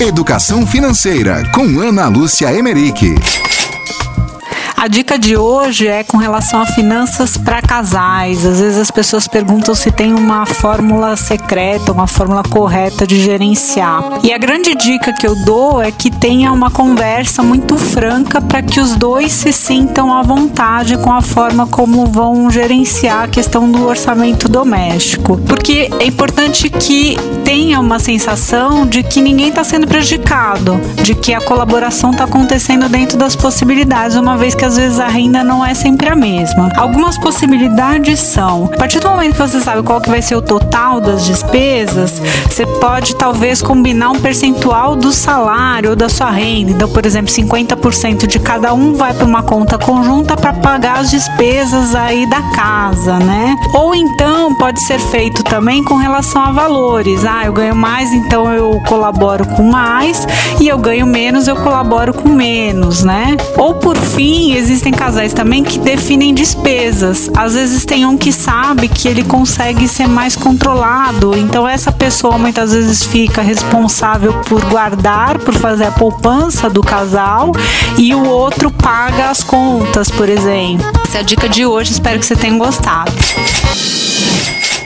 Educação Financeira com Ana Lúcia Emerick. A dica de hoje é com relação a finanças para casais. Às vezes as pessoas perguntam se tem uma fórmula secreta, uma fórmula correta de gerenciar. E a grande dica que eu dou é que tenha uma conversa muito franca para que os dois se sintam à vontade com a forma como vão gerenciar a questão do orçamento doméstico. Porque é importante que tenha uma sensação de que ninguém está sendo prejudicado, de que a colaboração está acontecendo dentro das possibilidades, uma vez que as às vezes a renda não é sempre a mesma. Algumas possibilidades são, a partir do momento que você sabe qual que vai ser o total das despesas, você pode talvez combinar um percentual do salário ou da sua renda. Então, por exemplo, 50% de cada um vai para uma conta conjunta para pagar as despesas aí da casa, né? Ou então pode ser feito também com relação a valores. Ah, eu ganho mais, então eu colaboro com mais e eu ganho menos, eu colaboro com menos, né? Ou por fim, existem casais também que definem despesas. Às vezes tem um que sabe que ele consegue ser mais controlado, então essa pessoa muitas vezes fica responsável por guardar, por fazer a poupança do casal e o outro paga as contas, por exemplo. Essa é a dica de hoje, espero que você tenha gostado.